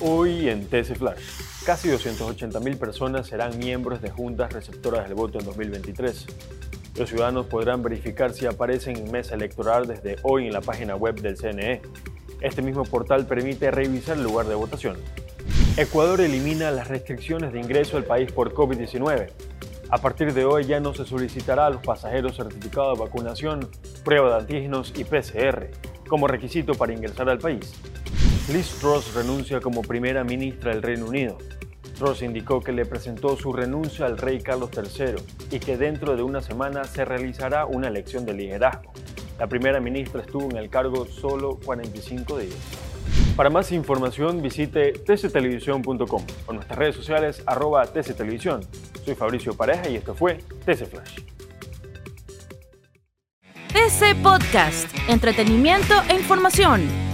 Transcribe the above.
Hoy en TC Flash, casi 280.000 personas serán miembros de juntas receptoras del voto en 2023. Los ciudadanos podrán verificar si aparecen en mesa electoral desde hoy en la página web del CNE. Este mismo portal permite revisar el lugar de votación. Ecuador elimina las restricciones de ingreso al país por COVID-19. A partir de hoy ya no se solicitará a los pasajeros certificado de vacunación, prueba de antígenos y PCR como requisito para ingresar al país. Liz Truss renuncia como primera ministra del Reino Unido. Truss indicó que le presentó su renuncia al rey Carlos III y que dentro de una semana se realizará una elección de liderazgo. La primera ministra estuvo en el cargo solo 45 días. Para más información visite tctelevisión.com o nuestras redes sociales arroba tctelevisión. Soy Fabricio Pareja y esto fue TC Flash. TC Podcast, entretenimiento e información,